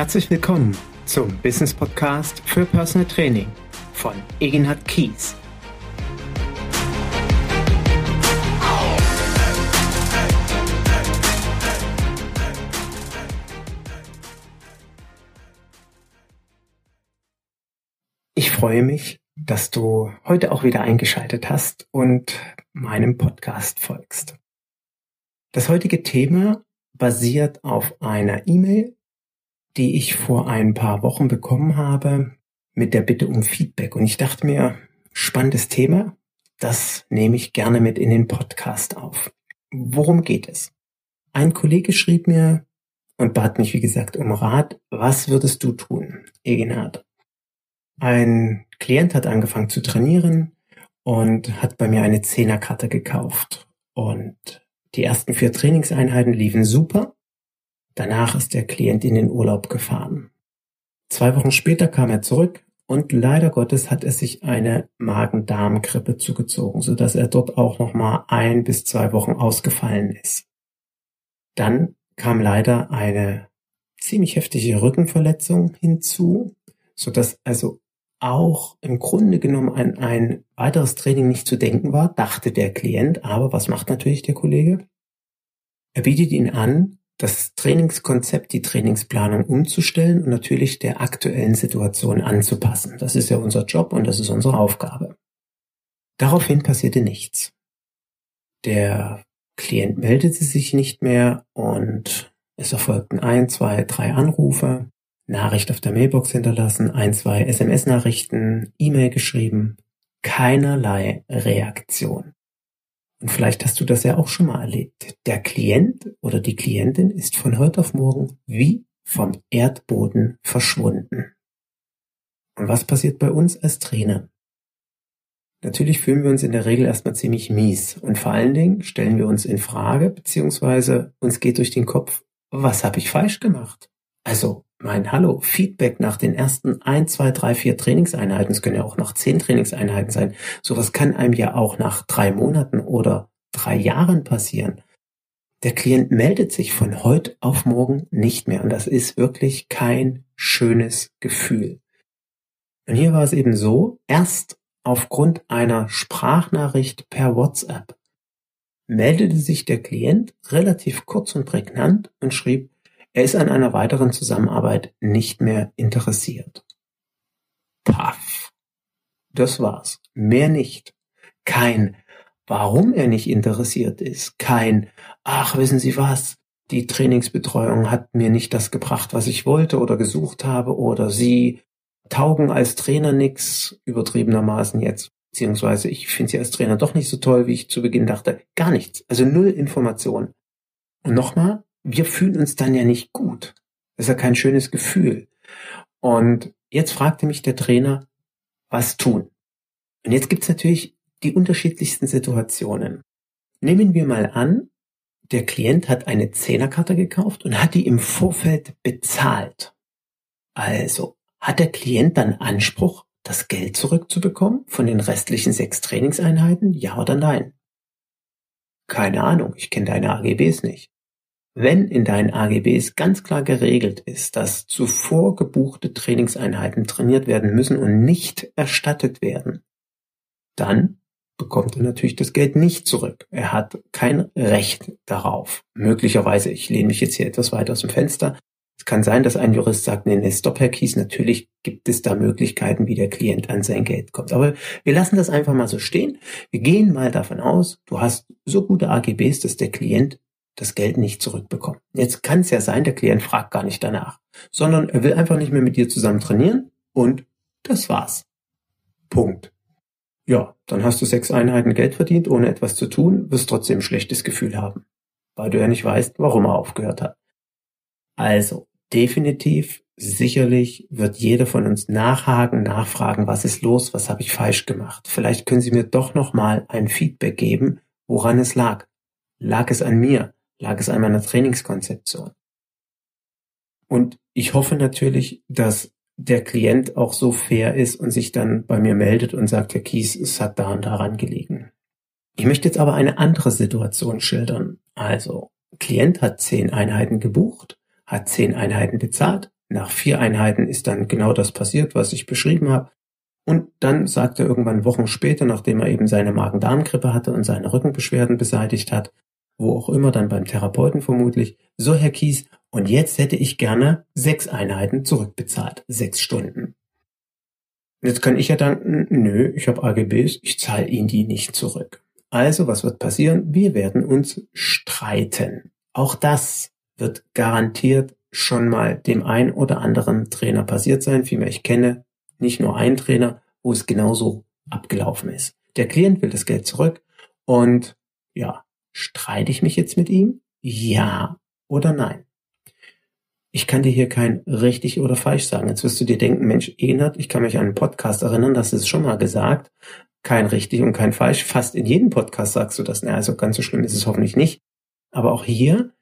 Herzlich willkommen zum Business Podcast für Personal Training von Egenhard Kies. Ich freue mich, dass du heute auch wieder eingeschaltet hast und meinem Podcast folgst. Das heutige Thema basiert auf einer E-Mail, die ich vor ein paar Wochen bekommen habe mit der Bitte um Feedback. Und ich dachte mir, spannendes Thema, das nehme ich gerne mit in den Podcast auf. Worum geht es? Ein Kollege schrieb mir und bat mich, wie gesagt, um Rat, was würdest du tun, Egenhard? Ein Klient hat angefangen zu trainieren und hat bei mir eine Zehnerkarte gekauft. Und die ersten vier Trainingseinheiten liefen super. Danach ist der Klient in den Urlaub gefahren. Zwei Wochen später kam er zurück und leider Gottes hat er sich eine Magen-Darm-Grippe zugezogen, sodass er dort auch nochmal ein bis zwei Wochen ausgefallen ist. Dann kam leider eine ziemlich heftige Rückenverletzung hinzu, sodass also auch im Grunde genommen an ein weiteres Training nicht zu denken war, dachte der Klient. Aber was macht natürlich der Kollege? Er bietet ihn an, das Trainingskonzept, die Trainingsplanung umzustellen und natürlich der aktuellen Situation anzupassen. Das ist ja unser Job und das ist unsere Aufgabe. Daraufhin passierte nichts. Der Klient meldete sich nicht mehr und es erfolgten ein, zwei, drei Anrufe, Nachricht auf der Mailbox hinterlassen, ein, zwei SMS-Nachrichten, E-Mail geschrieben, keinerlei Reaktion. Und vielleicht hast du das ja auch schon mal erlebt. Der Klient oder die Klientin ist von heute auf morgen wie vom Erdboden verschwunden. Und was passiert bei uns als Trainer? Natürlich fühlen wir uns in der Regel erstmal ziemlich mies und vor allen Dingen stellen wir uns in Frage, beziehungsweise uns geht durch den Kopf, was habe ich falsch gemacht? Also mein Hallo, Feedback nach den ersten ein, zwei, drei, vier Trainingseinheiten, es können ja auch nach zehn Trainingseinheiten sein, sowas kann einem ja auch nach drei Monaten oder drei Jahren passieren. Der Klient meldet sich von heute auf morgen nicht mehr und das ist wirklich kein schönes Gefühl. Und hier war es eben so, erst aufgrund einer Sprachnachricht per WhatsApp meldete sich der Klient relativ kurz und prägnant und schrieb, er ist an einer weiteren Zusammenarbeit nicht mehr interessiert. Paff. Das war's. Mehr nicht. Kein, warum er nicht interessiert ist. Kein, ach, wissen Sie was? Die Trainingsbetreuung hat mir nicht das gebracht, was ich wollte oder gesucht habe oder Sie taugen als Trainer nix, übertriebenermaßen jetzt. Beziehungsweise ich finde sie als Trainer doch nicht so toll, wie ich zu Beginn dachte. Gar nichts. Also null Information. Und nochmal, wir fühlen uns dann ja nicht gut. Das ist ja kein schönes Gefühl. Und jetzt fragte mich der Trainer, was tun? Und jetzt gibt's natürlich die unterschiedlichsten Situationen. Nehmen wir mal an, der Klient hat eine Zehnerkarte gekauft und hat die im Vorfeld bezahlt. Also hat der Klient dann Anspruch, das Geld zurückzubekommen von den restlichen sechs Trainingseinheiten? Ja oder nein? Keine Ahnung, ich kenne deine AGBs nicht. Wenn in deinen AGBs ganz klar geregelt ist, dass zuvor gebuchte Trainingseinheiten trainiert werden müssen und nicht erstattet werden, dann bekommt er natürlich das Geld nicht zurück. Er hat kein Recht darauf. Möglicherweise, ich lehne mich jetzt hier etwas weiter aus dem Fenster, es kann sein, dass ein Jurist sagt, nee, nee, stop, Herr Kies, natürlich gibt es da Möglichkeiten, wie der Klient an sein Geld kommt. Aber wir lassen das einfach mal so stehen. Wir gehen mal davon aus, du hast so gute AGBs, dass der Klient das Geld nicht zurückbekommen. Jetzt kann es ja sein, der Klient fragt gar nicht danach, sondern er will einfach nicht mehr mit dir zusammen trainieren und das war's. Punkt. Ja, dann hast du sechs Einheiten Geld verdient, ohne etwas zu tun, wirst trotzdem ein schlechtes Gefühl haben, weil du ja nicht weißt, warum er aufgehört hat. Also, definitiv, sicherlich wird jeder von uns nachhaken, nachfragen, was ist los, was habe ich falsch gemacht. Vielleicht können Sie mir doch nochmal ein Feedback geben, woran es lag. Lag es an mir? Lag es an meiner Trainingskonzeption. Und ich hoffe natürlich, dass der Klient auch so fair ist und sich dann bei mir meldet und sagt, Herr Kies, es hat da und daran gelegen. Ich möchte jetzt aber eine andere Situation schildern. Also, Klient hat zehn Einheiten gebucht, hat zehn Einheiten bezahlt, Nach vier Einheiten ist dann genau das passiert, was ich beschrieben habe. Und dann sagt er irgendwann Wochen später, nachdem er eben seine Magen-Darm-Grippe hatte und seine Rückenbeschwerden beseitigt hat, wo auch immer, dann beim Therapeuten vermutlich, so Herr Kies, und jetzt hätte ich gerne sechs Einheiten zurückbezahlt, sechs Stunden. Jetzt kann ich ja denken, nö, ich habe AGBs, ich zahle Ihnen die nicht zurück. Also, was wird passieren? Wir werden uns streiten. Auch das wird garantiert schon mal dem ein oder anderen Trainer passiert sein. Vielmehr, ich kenne nicht nur einen Trainer, wo es genauso abgelaufen ist. Der Klient will das Geld zurück und ja, streite ich mich jetzt mit ihm? Ja oder nein? Ich kann dir hier kein richtig oder falsch sagen. Jetzt wirst du dir denken, Mensch, Enert, ich kann mich an einen Podcast erinnern, das ist schon mal gesagt. Kein richtig und kein falsch. Fast in jedem Podcast sagst du das. Na, also ganz so schlimm ist es hoffentlich nicht. Aber auch hier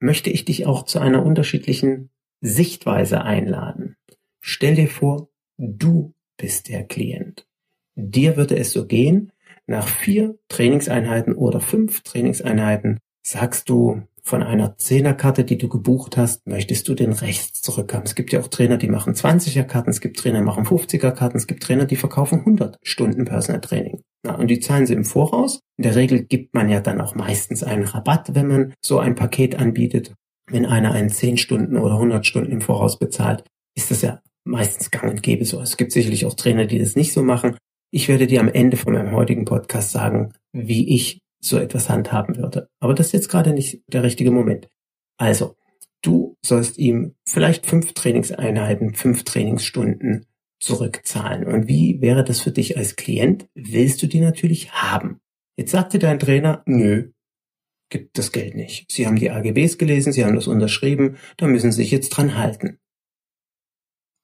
möchte ich dich auch zu einer unterschiedlichen Sichtweise einladen. Stell dir vor, du bist der Klient. Dir würde es so gehen, nach vier Trainingseinheiten oder fünf Trainingseinheiten sagst du, von einer Zehnerkarte, die du gebucht hast, möchtest du den Rechts zurückhaben. Es gibt ja auch Trainer, die machen 20er Karten, es gibt Trainer, die machen 50er Karten, es gibt Trainer, die verkaufen 100 Stunden Personal Training. Na, und die zahlen sie im Voraus. In der Regel gibt man ja dann auch meistens einen Rabatt, wenn man so ein Paket anbietet. Wenn einer einen 10 Stunden oder 100 Stunden im Voraus bezahlt, ist das ja meistens gang und gäbe so. Es gibt sicherlich auch Trainer, die das nicht so machen. Ich werde dir am Ende von meinem heutigen Podcast sagen, wie ich so etwas handhaben würde. Aber das ist jetzt gerade nicht der richtige Moment. Also, du sollst ihm vielleicht fünf Trainingseinheiten, fünf Trainingsstunden zurückzahlen. Und wie wäre das für dich als Klient? Willst du die natürlich haben? Jetzt sagte dein Trainer, nö, gibt das Geld nicht. Sie haben die AGBs gelesen, Sie haben das unterschrieben, da müssen Sie sich jetzt dran halten.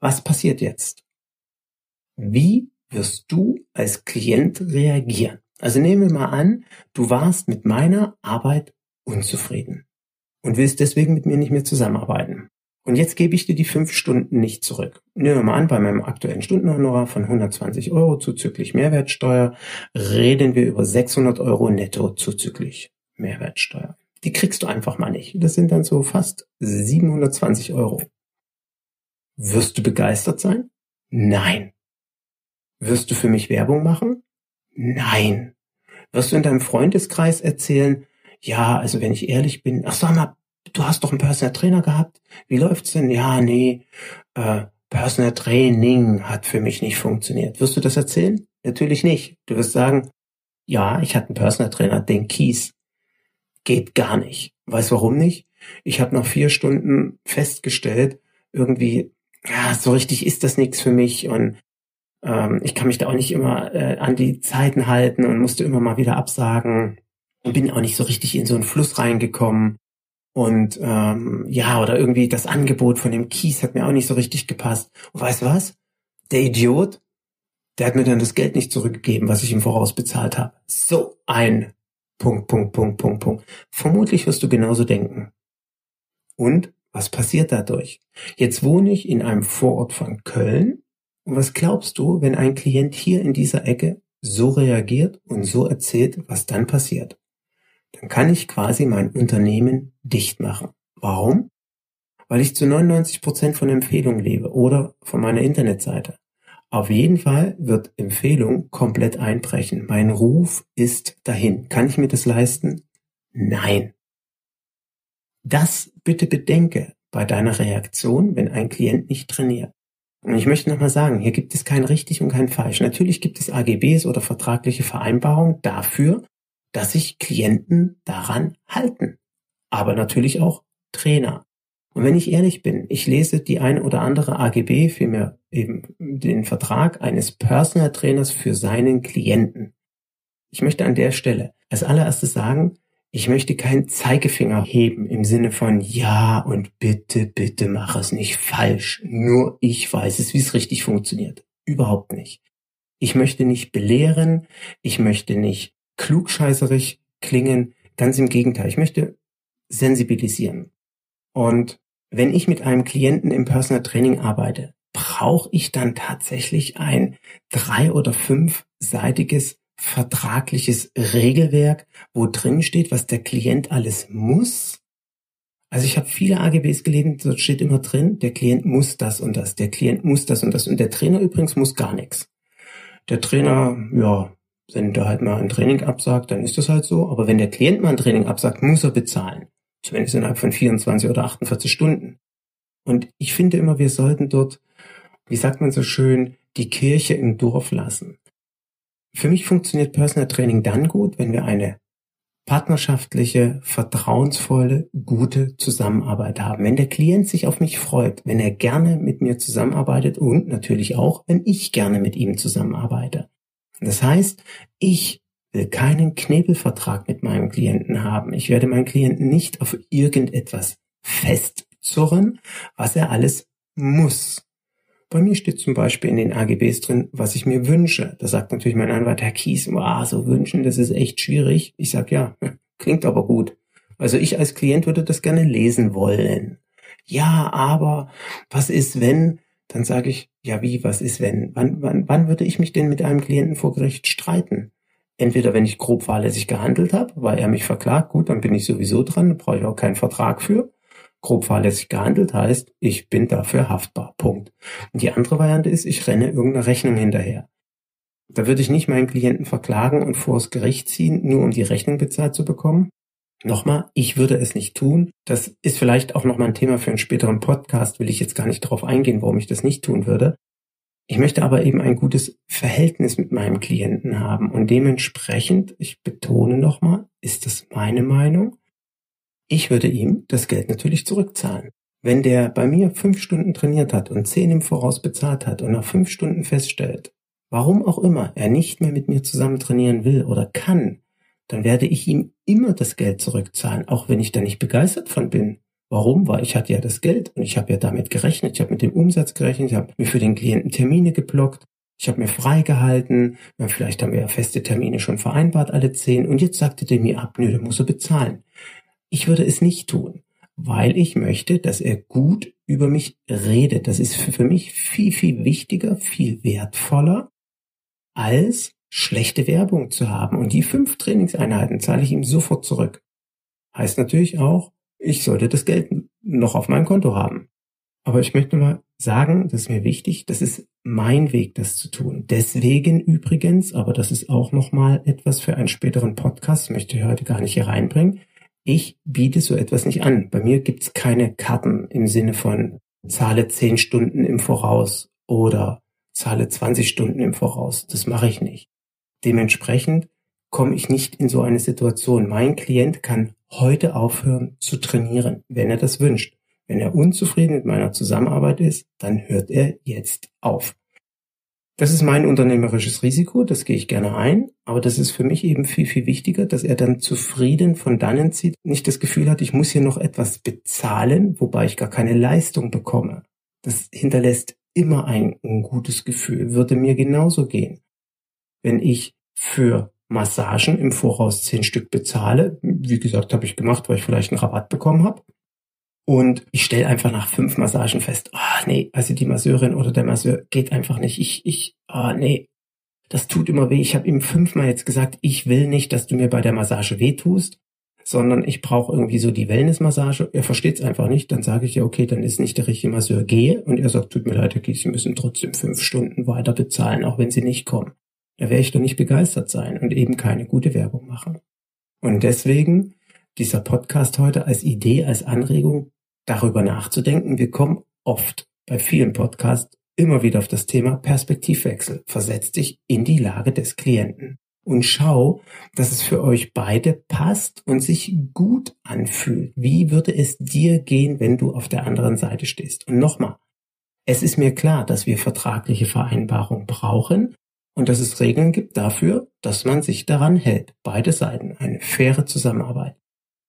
Was passiert jetzt? Wie wirst du als Klient reagieren? Also nehmen wir mal an, du warst mit meiner Arbeit unzufrieden und willst deswegen mit mir nicht mehr zusammenarbeiten. Und jetzt gebe ich dir die fünf Stunden nicht zurück. Nehmen wir mal an, bei meinem aktuellen Stundenhonorar von 120 Euro zuzüglich Mehrwertsteuer reden wir über 600 Euro netto zuzüglich Mehrwertsteuer. Die kriegst du einfach mal nicht. Das sind dann so fast 720 Euro. Wirst du begeistert sein? Nein. Wirst du für mich Werbung machen? Nein. Wirst du in deinem Freundeskreis erzählen, ja, also wenn ich ehrlich bin, ach sag mal, du hast doch einen Personal Trainer gehabt. Wie läuft's denn? Ja, nee, äh, Personal Training hat für mich nicht funktioniert. Wirst du das erzählen? Natürlich nicht. Du wirst sagen, ja, ich hatte einen Personal Trainer, den Kies. Geht gar nicht. Weißt warum nicht? Ich habe nach vier Stunden festgestellt, irgendwie, ja, so richtig ist das nichts für mich und ähm, ich kann mich da auch nicht immer äh, an die Zeiten halten und musste immer mal wieder absagen und bin auch nicht so richtig in so einen Fluss reingekommen. Und ähm, ja, oder irgendwie das Angebot von dem Kies hat mir auch nicht so richtig gepasst. Und weißt du was? Der Idiot, der hat mir dann das Geld nicht zurückgegeben, was ich ihm voraus bezahlt habe. So ein Punkt, Punkt, Punkt, Punkt, Punkt. Vermutlich wirst du genauso denken. Und was passiert dadurch? Jetzt wohne ich in einem Vorort von Köln was glaubst du, wenn ein Klient hier in dieser Ecke so reagiert und so erzählt, was dann passiert? Dann kann ich quasi mein Unternehmen dicht machen. Warum? Weil ich zu 99 Prozent von Empfehlungen lebe oder von meiner Internetseite. Auf jeden Fall wird Empfehlung komplett einbrechen. Mein Ruf ist dahin. Kann ich mir das leisten? Nein. Das bitte bedenke bei deiner Reaktion, wenn ein Klient nicht trainiert. Und ich möchte nochmal sagen, hier gibt es kein richtig und kein falsch. Natürlich gibt es AGBs oder vertragliche Vereinbarungen dafür, dass sich Klienten daran halten. Aber natürlich auch Trainer. Und wenn ich ehrlich bin, ich lese die ein oder andere AGB, vielmehr eben den Vertrag eines Personal Trainers für seinen Klienten. Ich möchte an der Stelle als allererstes sagen, ich möchte keinen Zeigefinger heben im Sinne von ja und bitte, bitte mach es nicht falsch. Nur ich weiß es, wie es richtig funktioniert. Überhaupt nicht. Ich möchte nicht belehren, ich möchte nicht klugscheißerig klingen. Ganz im Gegenteil, ich möchte sensibilisieren. Und wenn ich mit einem Klienten im Personal Training arbeite, brauche ich dann tatsächlich ein drei- oder fünfseitiges vertragliches Regelwerk, wo drin steht, was der Klient alles muss. Also ich habe viele AGBs gelesen, dort steht immer drin, der Klient muss das und das, der Klient muss das und das und der Trainer übrigens muss gar nichts. Der Trainer, ja, wenn der halt mal ein Training absagt, dann ist das halt so. Aber wenn der Klient mal ein Training absagt, muss er bezahlen. Zumindest innerhalb von 24 oder 48 Stunden. Und ich finde immer, wir sollten dort, wie sagt man so schön, die Kirche im Dorf lassen. Für mich funktioniert Personal Training dann gut, wenn wir eine partnerschaftliche, vertrauensvolle, gute Zusammenarbeit haben. Wenn der Klient sich auf mich freut, wenn er gerne mit mir zusammenarbeitet und natürlich auch, wenn ich gerne mit ihm zusammenarbeite. Das heißt, ich will keinen Knebelvertrag mit meinem Klienten haben. Ich werde meinen Klienten nicht auf irgendetwas festzurren, was er alles muss. Bei mir steht zum Beispiel in den AGBs drin, was ich mir wünsche. Da sagt natürlich mein Anwalt, Herr Kies, wow, so wünschen, das ist echt schwierig. Ich sag ja, klingt aber gut. Also ich als Klient würde das gerne lesen wollen. Ja, aber was ist, wenn? Dann sage ich, ja wie, was ist, wenn? Wann, wann, wann würde ich mich denn mit einem Klienten vor Gericht streiten? Entweder wenn ich grob fahrlässig gehandelt habe, weil er mich verklagt, gut, dann bin ich sowieso dran, brauche ich auch keinen Vertrag für grob fahrlässig gehandelt heißt, ich bin dafür haftbar. Punkt. Und die andere Variante ist, ich renne irgendeiner Rechnung hinterher. Da würde ich nicht meinen Klienten verklagen und vor das Gericht ziehen, nur um die Rechnung bezahlt zu bekommen. Nochmal, ich würde es nicht tun. Das ist vielleicht auch nochmal ein Thema für einen späteren Podcast, will ich jetzt gar nicht darauf eingehen, warum ich das nicht tun würde. Ich möchte aber eben ein gutes Verhältnis mit meinem Klienten haben und dementsprechend, ich betone nochmal, ist das meine Meinung, ich würde ihm das Geld natürlich zurückzahlen. Wenn der bei mir fünf Stunden trainiert hat und zehn im Voraus bezahlt hat und nach fünf Stunden feststellt, warum auch immer er nicht mehr mit mir zusammen trainieren will oder kann, dann werde ich ihm immer das Geld zurückzahlen, auch wenn ich da nicht begeistert von bin. Warum? Weil ich hatte ja das Geld und ich habe ja damit gerechnet, ich habe mit dem Umsatz gerechnet, ich habe mir für den Klienten Termine geblockt, ich habe mir freigehalten, vielleicht haben wir ja feste Termine schon vereinbart, alle zehn, und jetzt sagte der mir ab, nö, der muss er bezahlen. Ich würde es nicht tun, weil ich möchte, dass er gut über mich redet. Das ist für mich viel, viel wichtiger, viel wertvoller, als schlechte Werbung zu haben. Und die fünf Trainingseinheiten zahle ich ihm sofort zurück. Heißt natürlich auch, ich sollte das Geld noch auf meinem Konto haben. Aber ich möchte mal sagen, das ist mir wichtig, das ist mein Weg, das zu tun. Deswegen übrigens, aber das ist auch nochmal etwas für einen späteren Podcast, möchte ich heute gar nicht hier reinbringen, ich biete so etwas nicht an. Bei mir gibt's keine Karten im Sinne von zahle zehn Stunden im Voraus oder zahle 20 Stunden im Voraus. Das mache ich nicht. Dementsprechend komme ich nicht in so eine Situation. Mein Klient kann heute aufhören zu trainieren, wenn er das wünscht. Wenn er unzufrieden mit meiner Zusammenarbeit ist, dann hört er jetzt auf. Das ist mein unternehmerisches Risiko, das gehe ich gerne ein, aber das ist für mich eben viel, viel wichtiger, dass er dann zufrieden von dannen zieht, nicht das Gefühl hat, ich muss hier noch etwas bezahlen, wobei ich gar keine Leistung bekomme. Das hinterlässt immer ein ungutes Gefühl, würde mir genauso gehen. Wenn ich für Massagen im Voraus zehn Stück bezahle, wie gesagt, habe ich gemacht, weil ich vielleicht einen Rabatt bekommen habe, und ich stelle einfach nach fünf Massagen fest, oh, nee, also die Masseurin oder der Masseur geht einfach nicht. Ich, ich, oh, nee, das tut immer weh. Ich habe ihm fünfmal jetzt gesagt, ich will nicht, dass du mir bei der Massage wehtust, sondern ich brauche irgendwie so die Wellnessmassage. Er versteht es einfach nicht. Dann sage ich ja, okay, dann ist nicht der richtige Masseur, gehe. Und er sagt, tut mir leid, Herr Sie müssen trotzdem fünf Stunden weiter bezahlen, auch wenn Sie nicht kommen. Da werde ich doch nicht begeistert sein und eben keine gute Werbung machen. Und deswegen dieser Podcast heute als Idee, als Anregung, darüber nachzudenken. Wir kommen oft bei vielen Podcasts immer wieder auf das Thema Perspektivwechsel. Versetz dich in die Lage des Klienten und schau, dass es für euch beide passt und sich gut anfühlt. Wie würde es dir gehen, wenn du auf der anderen Seite stehst? Und nochmal, es ist mir klar, dass wir vertragliche Vereinbarungen brauchen und dass es Regeln gibt dafür, dass man sich daran hält. Beide Seiten, eine faire Zusammenarbeit.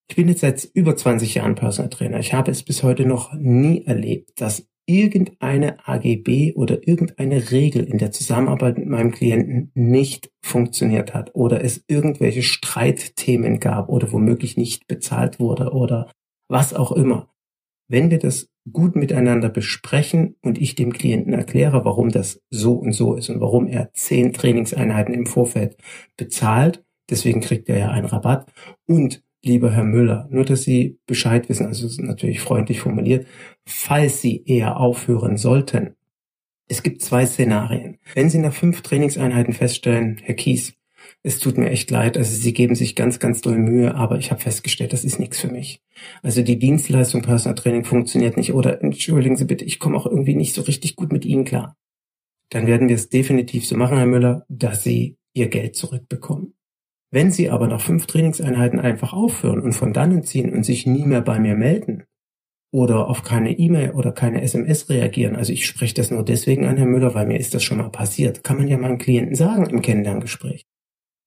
Ich bin jetzt seit über 20 Jahren Personal Trainer. Ich habe es bis heute noch nie erlebt, dass irgendeine AGB oder irgendeine Regel in der Zusammenarbeit mit meinem Klienten nicht funktioniert hat oder es irgendwelche Streitthemen gab oder womöglich nicht bezahlt wurde oder was auch immer. Wenn wir das gut miteinander besprechen und ich dem Klienten erkläre, warum das so und so ist und warum er zehn Trainingseinheiten im Vorfeld bezahlt, deswegen kriegt er ja einen Rabatt und lieber Herr Müller, nur dass Sie Bescheid wissen, also es ist natürlich freundlich formuliert, falls Sie eher aufhören sollten. Es gibt zwei Szenarien. Wenn Sie nach fünf Trainingseinheiten feststellen, Herr Kies, es tut mir echt leid, also Sie geben sich ganz, ganz doll Mühe, aber ich habe festgestellt, das ist nichts für mich. Also die Dienstleistung Personal Training funktioniert nicht oder entschuldigen Sie bitte, ich komme auch irgendwie nicht so richtig gut mit Ihnen klar. Dann werden wir es definitiv so machen, Herr Müller, dass Sie Ihr Geld zurückbekommen. Wenn Sie aber nach fünf Trainingseinheiten einfach aufhören und von dannen ziehen und sich nie mehr bei mir melden oder auf keine E-Mail oder keine SMS reagieren, also ich spreche das nur deswegen an, Herr Müller, weil mir ist das schon mal passiert, kann man ja meinen Klienten sagen im Kennenlerngespräch.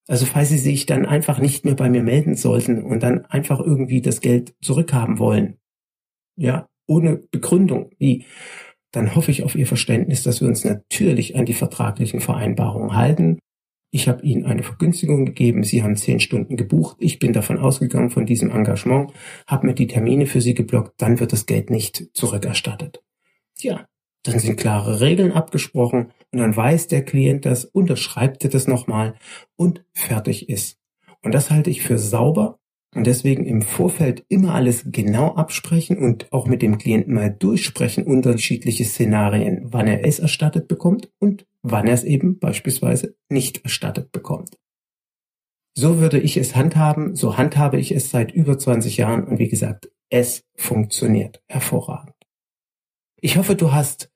Also falls Sie sich dann einfach nicht mehr bei mir melden sollten und dann einfach irgendwie das Geld zurückhaben wollen, ja, ohne Begründung, wie, dann hoffe ich auf Ihr Verständnis, dass wir uns natürlich an die vertraglichen Vereinbarungen halten ich habe Ihnen eine Vergünstigung gegeben, Sie haben zehn Stunden gebucht, ich bin davon ausgegangen von diesem Engagement, habe mir die Termine für Sie geblockt, dann wird das Geld nicht zurückerstattet. Ja, dann sind klare Regeln abgesprochen und dann weiß der Klient das, unterschreibt er das nochmal und fertig ist. Und das halte ich für sauber und deswegen im Vorfeld immer alles genau absprechen und auch mit dem Klienten mal durchsprechen, unterschiedliche Szenarien, wann er es erstattet bekommt und wann er es eben beispielsweise nicht erstattet bekommt. So würde ich es handhaben, so handhabe ich es seit über 20 Jahren und wie gesagt, es funktioniert hervorragend. Ich hoffe, du hast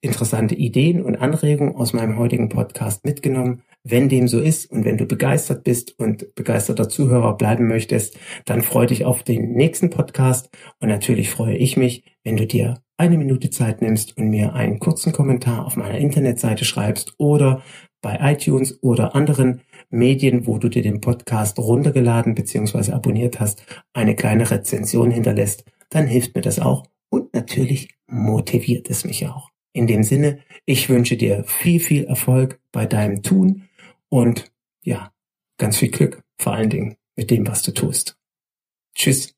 interessante Ideen und Anregungen aus meinem heutigen Podcast mitgenommen. Wenn dem so ist und wenn du begeistert bist und begeisterter Zuhörer bleiben möchtest, dann freue dich auf den nächsten Podcast und natürlich freue ich mich, wenn du dir eine Minute Zeit nimmst und mir einen kurzen Kommentar auf meiner Internetseite schreibst oder bei iTunes oder anderen Medien, wo du dir den Podcast runtergeladen bzw. abonniert hast, eine kleine Rezension hinterlässt, dann hilft mir das auch und natürlich motiviert es mich auch. In dem Sinne, ich wünsche dir viel, viel Erfolg bei deinem Tun und ja, ganz viel Glück, vor allen Dingen mit dem, was du tust. Tschüss.